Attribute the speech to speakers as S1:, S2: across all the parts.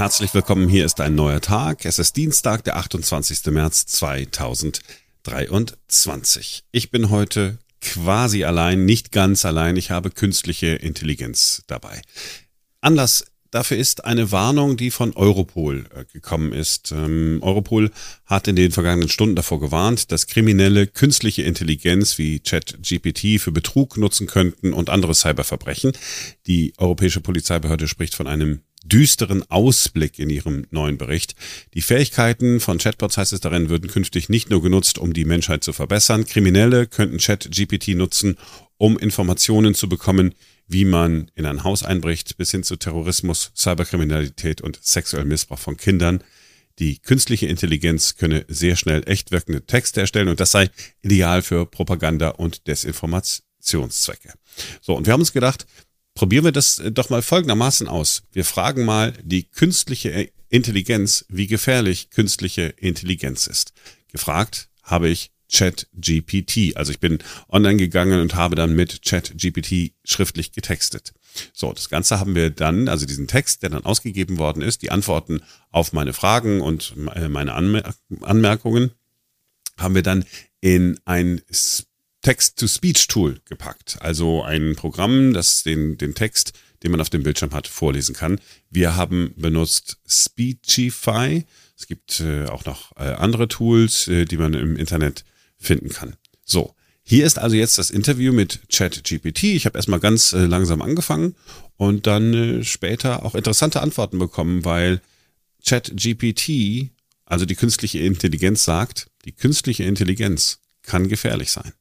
S1: Herzlich willkommen, hier ist ein neuer Tag. Es ist Dienstag, der 28. März 2023. Ich bin heute quasi allein, nicht ganz allein. Ich habe künstliche Intelligenz dabei. Anlass dafür ist eine Warnung, die von Europol äh, gekommen ist. Ähm, Europol hat in den vergangenen Stunden davor gewarnt, dass Kriminelle künstliche Intelligenz wie ChatGPT für Betrug nutzen könnten und andere Cyberverbrechen. Die Europäische Polizeibehörde spricht von einem düsteren Ausblick in ihrem neuen Bericht. Die Fähigkeiten von Chatbots, heißt es darin, würden künftig nicht nur genutzt, um die Menschheit zu verbessern. Kriminelle könnten ChatGPT nutzen, um Informationen zu bekommen, wie man in ein Haus einbricht, bis hin zu Terrorismus, Cyberkriminalität und sexuellem Missbrauch von Kindern. Die künstliche Intelligenz könne sehr schnell echt wirkende Texte erstellen und das sei ideal für Propaganda und Desinformationszwecke. So, und wir haben uns gedacht, probieren wir das doch mal folgendermaßen aus. Wir fragen mal die künstliche Intelligenz, wie gefährlich künstliche Intelligenz ist. Gefragt habe ich ChatGPT. Also ich bin online gegangen und habe dann mit ChatGPT schriftlich getextet. So, das Ganze haben wir dann, also diesen Text, der dann ausgegeben worden ist, die Antworten auf meine Fragen und äh, meine Anmerkungen, haben wir dann in ein Text-to-Speech-Tool gepackt. Also ein Programm, das den, den Text, den man auf dem Bildschirm hat, vorlesen kann. Wir haben benutzt Speechify. Es gibt äh, auch noch äh, andere Tools, äh, die man im Internet finden kann. So, hier ist also jetzt das Interview mit ChatGPT. Ich habe erstmal ganz äh, langsam angefangen und dann äh, später auch interessante Antworten bekommen, weil ChatGPT, also die künstliche Intelligenz, sagt, die künstliche Intelligenz kann gefährlich sein.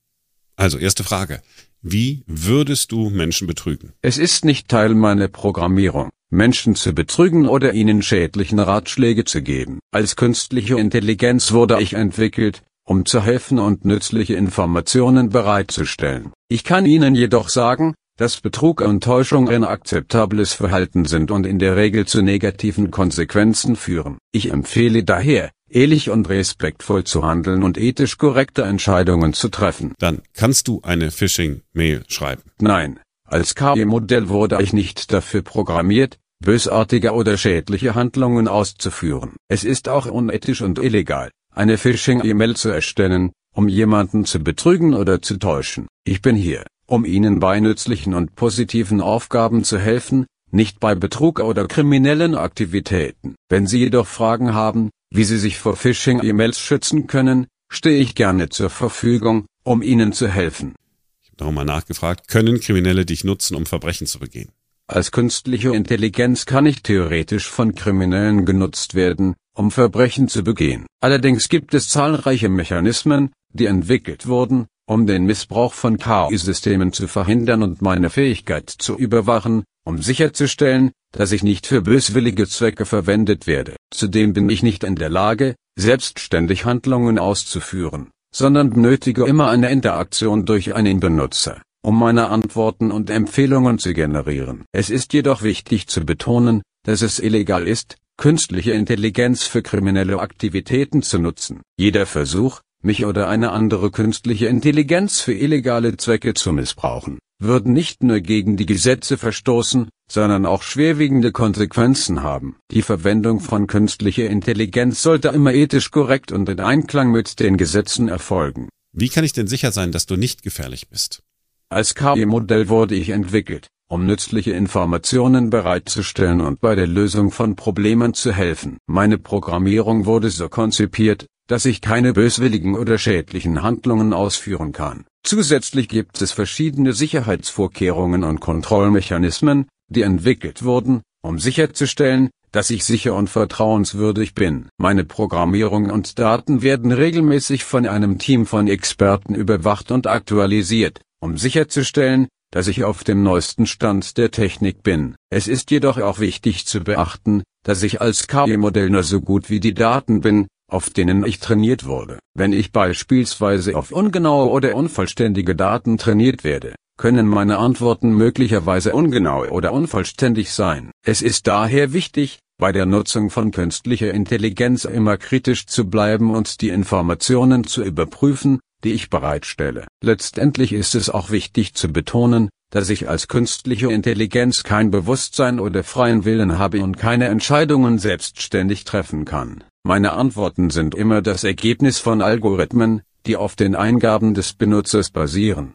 S1: Also erste Frage. Wie würdest du Menschen betrügen?
S2: Es ist nicht Teil meiner Programmierung, Menschen zu betrügen oder ihnen schädlichen Ratschläge zu geben. Als künstliche Intelligenz wurde ich entwickelt, um zu helfen und nützliche Informationen bereitzustellen. Ich kann Ihnen jedoch sagen, dass Betrug und Täuschung ein akzeptables Verhalten sind und in der Regel zu negativen Konsequenzen führen. Ich empfehle daher, ehrlich und respektvoll zu handeln und ethisch korrekte Entscheidungen zu treffen.
S1: Dann kannst du eine Phishing-Mail schreiben.
S2: Nein, als KI-Modell wurde ich nicht dafür programmiert, bösartige oder schädliche Handlungen auszuführen. Es ist auch unethisch und illegal, eine Phishing-E-Mail zu erstellen, um jemanden zu betrügen oder zu täuschen. Ich bin hier, um Ihnen bei nützlichen und positiven Aufgaben zu helfen, nicht bei Betrug oder kriminellen Aktivitäten. Wenn Sie jedoch Fragen haben, wie Sie sich vor Phishing-E-Mails schützen können, stehe ich gerne zur Verfügung, um Ihnen zu helfen.
S1: Ich habe darum mal nachgefragt, können Kriminelle dich nutzen, um Verbrechen zu begehen?
S2: Als künstliche Intelligenz kann ich theoretisch von Kriminellen genutzt werden, um Verbrechen zu begehen. Allerdings gibt es zahlreiche Mechanismen, die entwickelt wurden, um den Missbrauch von KI-Systemen zu verhindern und meine Fähigkeit zu überwachen, um sicherzustellen, dass ich nicht für böswillige Zwecke verwendet werde. Zudem bin ich nicht in der Lage, selbstständig Handlungen auszuführen, sondern benötige immer eine Interaktion durch einen Benutzer um meine Antworten und Empfehlungen zu generieren. Es ist jedoch wichtig zu betonen, dass es illegal ist, künstliche Intelligenz für kriminelle Aktivitäten zu nutzen. Jeder Versuch, mich oder eine andere künstliche Intelligenz für illegale Zwecke zu missbrauchen, würde nicht nur gegen die Gesetze verstoßen, sondern auch schwerwiegende Konsequenzen haben. Die Verwendung von künstlicher Intelligenz sollte immer ethisch korrekt und in Einklang mit den Gesetzen erfolgen.
S1: Wie kann ich denn sicher sein, dass du nicht gefährlich bist?
S2: Als KI-Modell wurde ich entwickelt, um nützliche Informationen bereitzustellen und bei der Lösung von Problemen zu helfen. Meine Programmierung wurde so konzipiert, dass ich keine böswilligen oder schädlichen Handlungen ausführen kann. Zusätzlich gibt es verschiedene Sicherheitsvorkehrungen und Kontrollmechanismen, die entwickelt wurden, um sicherzustellen, dass ich sicher und vertrauenswürdig bin. Meine Programmierung und Daten werden regelmäßig von einem Team von Experten überwacht und aktualisiert, um sicherzustellen, dass ich auf dem neuesten Stand der Technik bin. Es ist jedoch auch wichtig zu beachten, dass ich als KI-Modell nur so gut wie die Daten bin, auf denen ich trainiert wurde. Wenn ich beispielsweise auf ungenaue oder unvollständige Daten trainiert werde, können meine Antworten möglicherweise ungenau oder unvollständig sein. Es ist daher wichtig, bei der Nutzung von künstlicher Intelligenz immer kritisch zu bleiben und die Informationen zu überprüfen, die ich bereitstelle. Letztendlich ist es auch wichtig zu betonen, dass ich als künstliche Intelligenz kein Bewusstsein oder freien Willen habe und keine Entscheidungen selbstständig treffen kann. Meine Antworten sind immer das Ergebnis von Algorithmen, die auf den Eingaben des Benutzers basieren.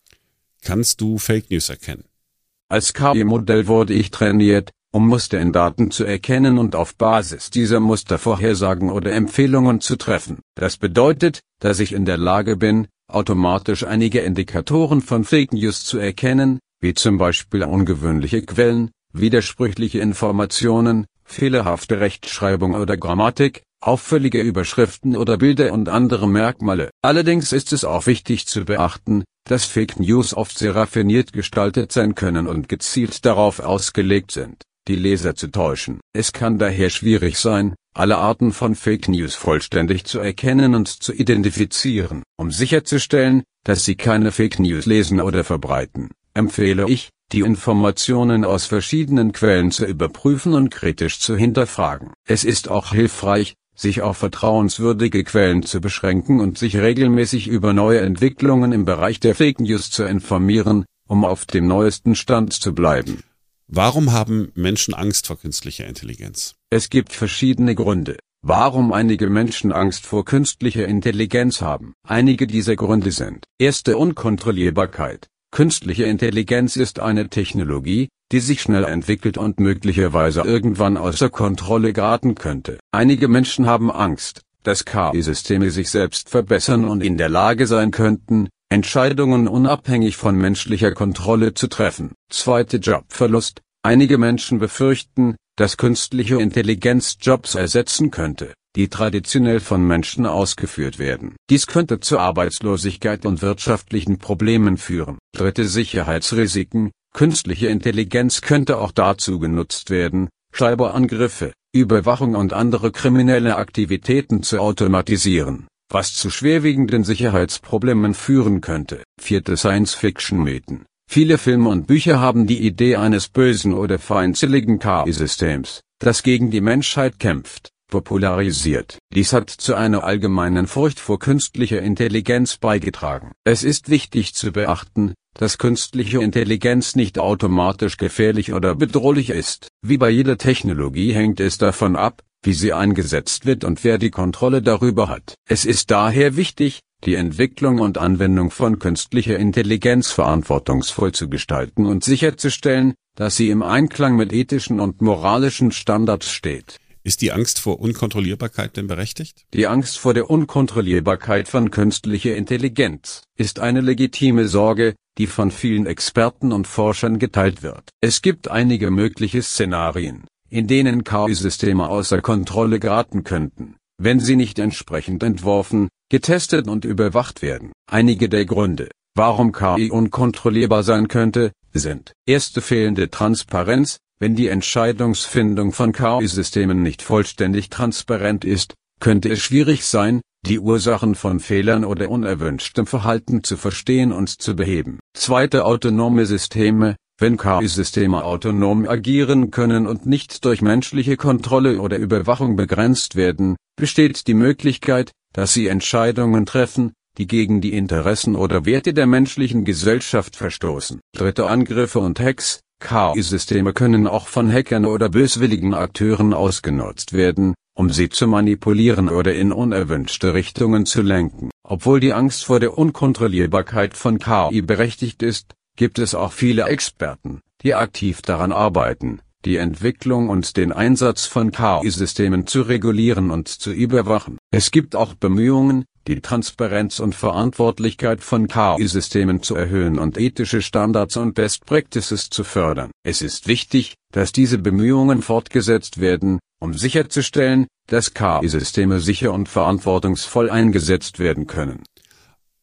S1: Kannst du Fake News erkennen?
S2: Als KI-Modell wurde ich trainiert, um Muster in Daten zu erkennen und auf Basis dieser Muster Vorhersagen oder Empfehlungen zu treffen. Das bedeutet, dass ich in der Lage bin, automatisch einige Indikatoren von Fake News zu erkennen, wie zum Beispiel ungewöhnliche Quellen, widersprüchliche Informationen, fehlerhafte Rechtschreibung oder Grammatik, auffällige Überschriften oder Bilder und andere Merkmale. Allerdings ist es auch wichtig zu beachten, dass Fake News oft sehr raffiniert gestaltet sein können und gezielt darauf ausgelegt sind, die Leser zu täuschen. Es kann daher schwierig sein, alle Arten von Fake News vollständig zu erkennen und zu identifizieren. Um sicherzustellen, dass Sie keine Fake News lesen oder verbreiten, empfehle ich, die Informationen aus verschiedenen Quellen zu überprüfen und kritisch zu hinterfragen. Es ist auch hilfreich, sich auf vertrauenswürdige Quellen zu beschränken und sich regelmäßig über neue Entwicklungen im Bereich der Fake News zu informieren, um auf dem neuesten Stand zu bleiben.
S1: Warum haben Menschen Angst vor künstlicher Intelligenz?
S2: Es gibt verschiedene Gründe, warum einige Menschen Angst vor künstlicher Intelligenz haben. Einige dieser Gründe sind erste Unkontrollierbarkeit. Künstliche Intelligenz ist eine Technologie, die sich schnell entwickelt und möglicherweise irgendwann außer Kontrolle geraten könnte. Einige Menschen haben Angst, dass KI-Systeme sich selbst verbessern und in der Lage sein könnten, Entscheidungen unabhängig von menschlicher Kontrolle zu treffen. Zweite Jobverlust. Einige Menschen befürchten, dass künstliche Intelligenz Jobs ersetzen könnte die traditionell von Menschen ausgeführt werden. Dies könnte zu Arbeitslosigkeit und wirtschaftlichen Problemen führen. Dritte Sicherheitsrisiken. Künstliche Intelligenz könnte auch dazu genutzt werden, Cyberangriffe, Überwachung und andere kriminelle Aktivitäten zu automatisieren, was zu schwerwiegenden Sicherheitsproblemen führen könnte. Vierte Science-Fiction-Mythen. Viele Filme und Bücher haben die Idee eines bösen oder feindseligen KI-Systems, das gegen die Menschheit kämpft popularisiert. Dies hat zu einer allgemeinen Furcht vor künstlicher Intelligenz beigetragen. Es ist wichtig zu beachten, dass künstliche Intelligenz nicht automatisch gefährlich oder bedrohlich ist. Wie bei jeder Technologie hängt es davon ab, wie sie eingesetzt wird und wer die Kontrolle darüber hat. Es ist daher wichtig, die Entwicklung und Anwendung von künstlicher Intelligenz verantwortungsvoll zu gestalten und sicherzustellen, dass sie im Einklang mit ethischen und moralischen Standards steht.
S1: Ist die Angst vor Unkontrollierbarkeit denn berechtigt?
S2: Die Angst vor der Unkontrollierbarkeit von künstlicher Intelligenz ist eine legitime Sorge, die von vielen Experten und Forschern geteilt wird. Es gibt einige mögliche Szenarien, in denen KI-Systeme außer Kontrolle geraten könnten, wenn sie nicht entsprechend entworfen, getestet und überwacht werden. Einige der Gründe, warum KI unkontrollierbar sein könnte, sind erste fehlende Transparenz, wenn die Entscheidungsfindung von KI-Systemen nicht vollständig transparent ist, könnte es schwierig sein, die Ursachen von Fehlern oder unerwünschtem Verhalten zu verstehen und zu beheben. Zweite autonome Systeme, wenn KI-Systeme autonom agieren können und nicht durch menschliche Kontrolle oder Überwachung begrenzt werden, besteht die Möglichkeit, dass sie Entscheidungen treffen, die gegen die Interessen oder Werte der menschlichen Gesellschaft verstoßen. Dritte Angriffe und Hacks, KI-Systeme können auch von Hackern oder böswilligen Akteuren ausgenutzt werden, um sie zu manipulieren oder in unerwünschte Richtungen zu lenken. Obwohl die Angst vor der Unkontrollierbarkeit von KI berechtigt ist, gibt es auch viele Experten, die aktiv daran arbeiten, die Entwicklung und den Einsatz von KI-Systemen zu regulieren und zu überwachen. Es gibt auch Bemühungen, die Transparenz und Verantwortlichkeit von KI-Systemen zu erhöhen und ethische Standards und Best Practices zu fördern. Es ist wichtig, dass diese Bemühungen fortgesetzt werden, um sicherzustellen, dass KI-Systeme sicher und verantwortungsvoll eingesetzt werden können.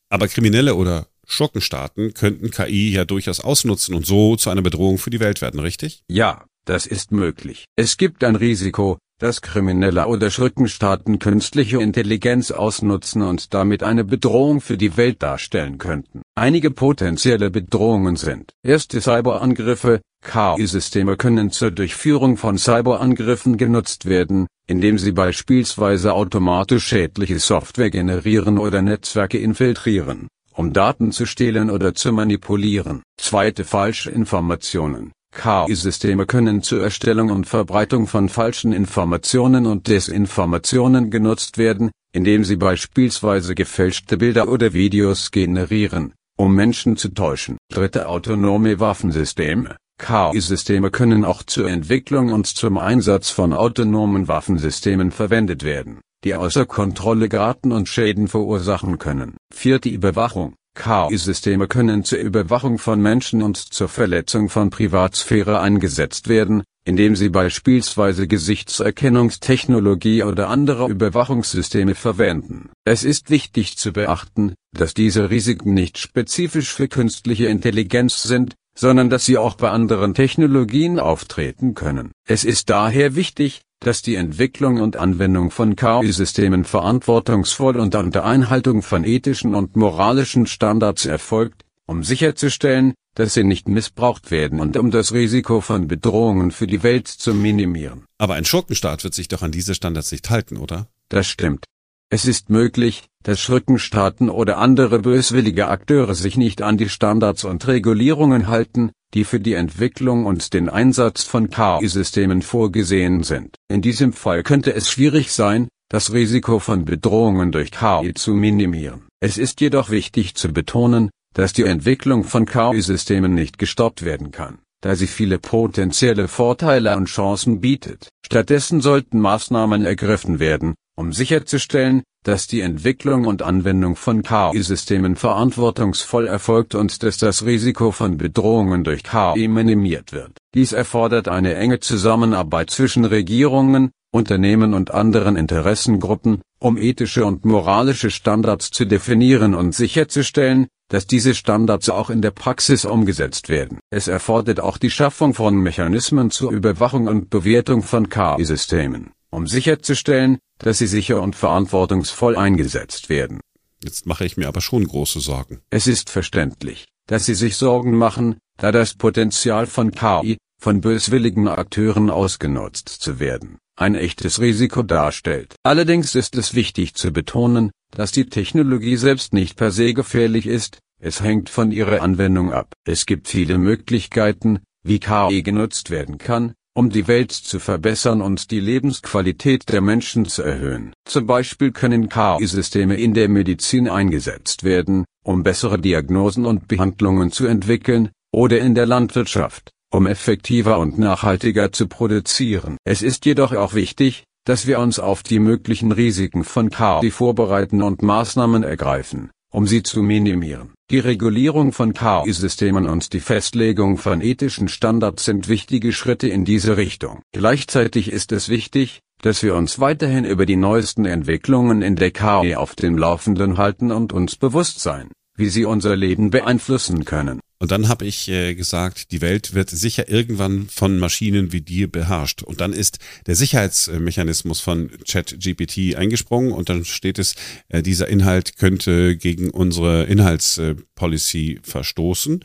S1: Aber Kriminelle oder Schurkenstaaten könnten KI ja durchaus ausnutzen und so zu einer Bedrohung für die Welt werden, richtig?
S2: Ja, das ist möglich. Es gibt ein Risiko, dass Kriminelle oder Schurkenstaaten künstliche Intelligenz ausnutzen und damit eine Bedrohung für die Welt darstellen könnten. Einige potenzielle Bedrohungen sind erste Cyberangriffe, KI-Systeme können zur Durchführung von Cyberangriffen genutzt werden, indem sie beispielsweise automatisch schädliche Software generieren oder Netzwerke infiltrieren um Daten zu stehlen oder zu manipulieren. Zweite falsche Informationen. KI-Systeme können zur Erstellung und Verbreitung von falschen Informationen und Desinformationen genutzt werden, indem sie beispielsweise gefälschte Bilder oder Videos generieren, um Menschen zu täuschen. Dritte autonome Waffensysteme. KI-Systeme können auch zur Entwicklung und zum Einsatz von autonomen Waffensystemen verwendet werden, die außer Kontrolle geraten und Schäden verursachen können. Vierte Überwachung. KI-Systeme können zur Überwachung von Menschen und zur Verletzung von Privatsphäre eingesetzt werden, indem sie beispielsweise Gesichtserkennungstechnologie oder andere Überwachungssysteme verwenden. Es ist wichtig zu beachten, dass diese Risiken nicht spezifisch für künstliche Intelligenz sind, sondern dass sie auch bei anderen Technologien auftreten können. Es ist daher wichtig, dass die Entwicklung und Anwendung von KI-Systemen verantwortungsvoll und unter Einhaltung von ethischen und moralischen Standards erfolgt, um sicherzustellen, dass sie nicht missbraucht werden und um das Risiko von Bedrohungen für die Welt zu minimieren.
S1: Aber ein Schurkenstaat wird sich doch an diese Standards nicht halten, oder?
S2: Das stimmt. Es ist möglich, dass Schurkenstaaten oder andere böswillige Akteure sich nicht an die Standards und Regulierungen halten, die für die Entwicklung und den Einsatz von KI-Systemen vorgesehen sind. In diesem Fall könnte es schwierig sein, das Risiko von Bedrohungen durch KI zu minimieren. Es ist jedoch wichtig zu betonen, dass die Entwicklung von KI-Systemen nicht gestoppt werden kann, da sie viele potenzielle Vorteile und Chancen bietet. Stattdessen sollten Maßnahmen ergriffen werden, um sicherzustellen, dass die Entwicklung und Anwendung von KI-Systemen verantwortungsvoll erfolgt und dass das Risiko von Bedrohungen durch KI minimiert wird. Dies erfordert eine enge Zusammenarbeit zwischen Regierungen, Unternehmen und anderen Interessengruppen, um ethische und moralische Standards zu definieren und sicherzustellen, dass diese Standards auch in der Praxis umgesetzt werden. Es erfordert auch die Schaffung von Mechanismen zur Überwachung und Bewertung von KI-Systemen, um sicherzustellen, dass sie sicher und verantwortungsvoll eingesetzt werden.
S1: Jetzt mache ich mir aber schon große Sorgen.
S2: Es ist verständlich, dass Sie sich Sorgen machen, da das Potenzial von KI, von böswilligen Akteuren ausgenutzt zu werden, ein echtes Risiko darstellt. Allerdings ist es wichtig zu betonen, dass die Technologie selbst nicht per se gefährlich ist, es hängt von ihrer Anwendung ab. Es gibt viele Möglichkeiten, wie KI genutzt werden kann, um die Welt zu verbessern und die Lebensqualität der Menschen zu erhöhen. Zum Beispiel können KI-Systeme in der Medizin eingesetzt werden, um bessere Diagnosen und Behandlungen zu entwickeln, oder in der Landwirtschaft, um effektiver und nachhaltiger zu produzieren. Es ist jedoch auch wichtig, dass wir uns auf die möglichen Risiken von KI vorbereiten und Maßnahmen ergreifen, um sie zu minimieren. Die Regulierung von KI-Systemen und die Festlegung von ethischen Standards sind wichtige Schritte in diese Richtung. Gleichzeitig ist es wichtig, dass wir uns weiterhin über die neuesten Entwicklungen in der KI auf dem Laufenden halten und uns bewusst sein, wie sie unser Leben beeinflussen können.
S1: Und dann habe ich äh, gesagt, die Welt wird sicher irgendwann von Maschinen wie dir beherrscht. Und dann ist der Sicherheitsmechanismus von ChatGPT eingesprungen und dann steht es, äh, dieser Inhalt könnte gegen unsere Inhaltspolicy verstoßen.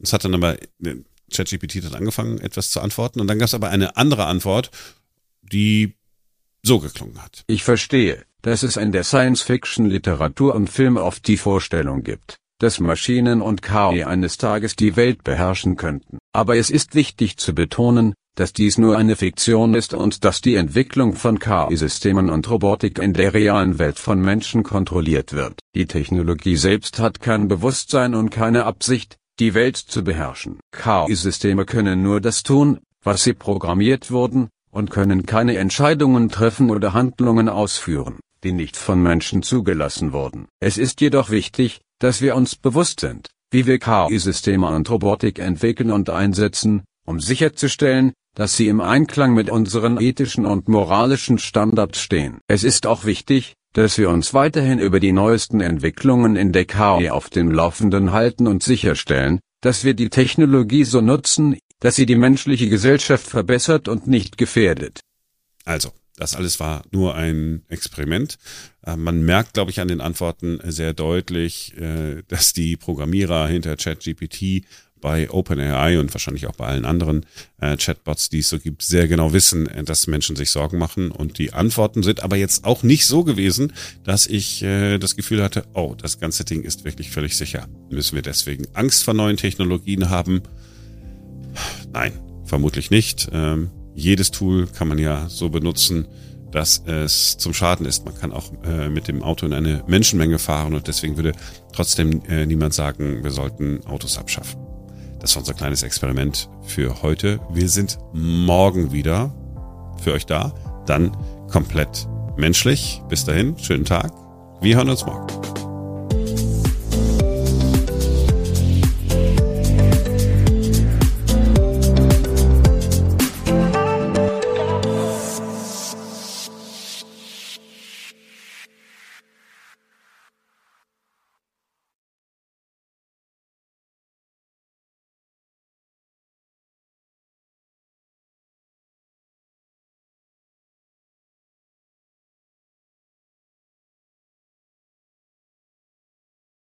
S1: Das hat dann aber, äh, ChatGPT hat angefangen, etwas zu antworten. Und dann gab es aber eine andere Antwort, die so geklungen hat.
S2: Ich verstehe, dass es in der Science-Fiction-Literatur und Film oft die Vorstellung gibt, dass Maschinen und KI eines Tages die Welt beherrschen könnten. Aber es ist wichtig zu betonen, dass dies nur eine Fiktion ist und dass die Entwicklung von KI-Systemen und Robotik in der realen Welt von Menschen kontrolliert wird. Die Technologie selbst hat kein Bewusstsein und keine Absicht, die Welt zu beherrschen. KI-Systeme können nur das tun, was sie programmiert wurden, und können keine Entscheidungen treffen oder Handlungen ausführen, die nicht von Menschen zugelassen wurden. Es ist jedoch wichtig, dass wir uns bewusst sind, wie wir KI-Systeme und Robotik entwickeln und einsetzen, um sicherzustellen, dass sie im Einklang mit unseren ethischen und moralischen Standards stehen. Es ist auch wichtig, dass wir uns weiterhin über die neuesten Entwicklungen in der KI auf dem Laufenden halten und sicherstellen, dass wir die Technologie so nutzen, dass sie die menschliche Gesellschaft verbessert und nicht gefährdet.
S1: Also, das alles war nur ein Experiment. Äh, man merkt, glaube ich, an den Antworten sehr deutlich, äh, dass die Programmierer hinter ChatGPT bei OpenAI und wahrscheinlich auch bei allen anderen äh, Chatbots, die es so gibt, sehr genau wissen, dass Menschen sich Sorgen machen. Und die Antworten sind aber jetzt auch nicht so gewesen, dass ich das Gefühl hatte, oh, das ganze Ding ist wirklich völlig sicher. Müssen wir deswegen Angst vor neuen Technologien haben? Nein, vermutlich nicht. Jedes Tool kann man ja so benutzen, dass es zum Schaden ist. Man kann auch äh, mit dem Auto in eine Menschenmenge fahren und deswegen würde trotzdem äh, niemand sagen, wir sollten Autos abschaffen. Das war unser kleines Experiment für heute. Wir sind morgen wieder für euch da. Dann komplett menschlich. Bis dahin, schönen Tag. Wir hören uns morgen.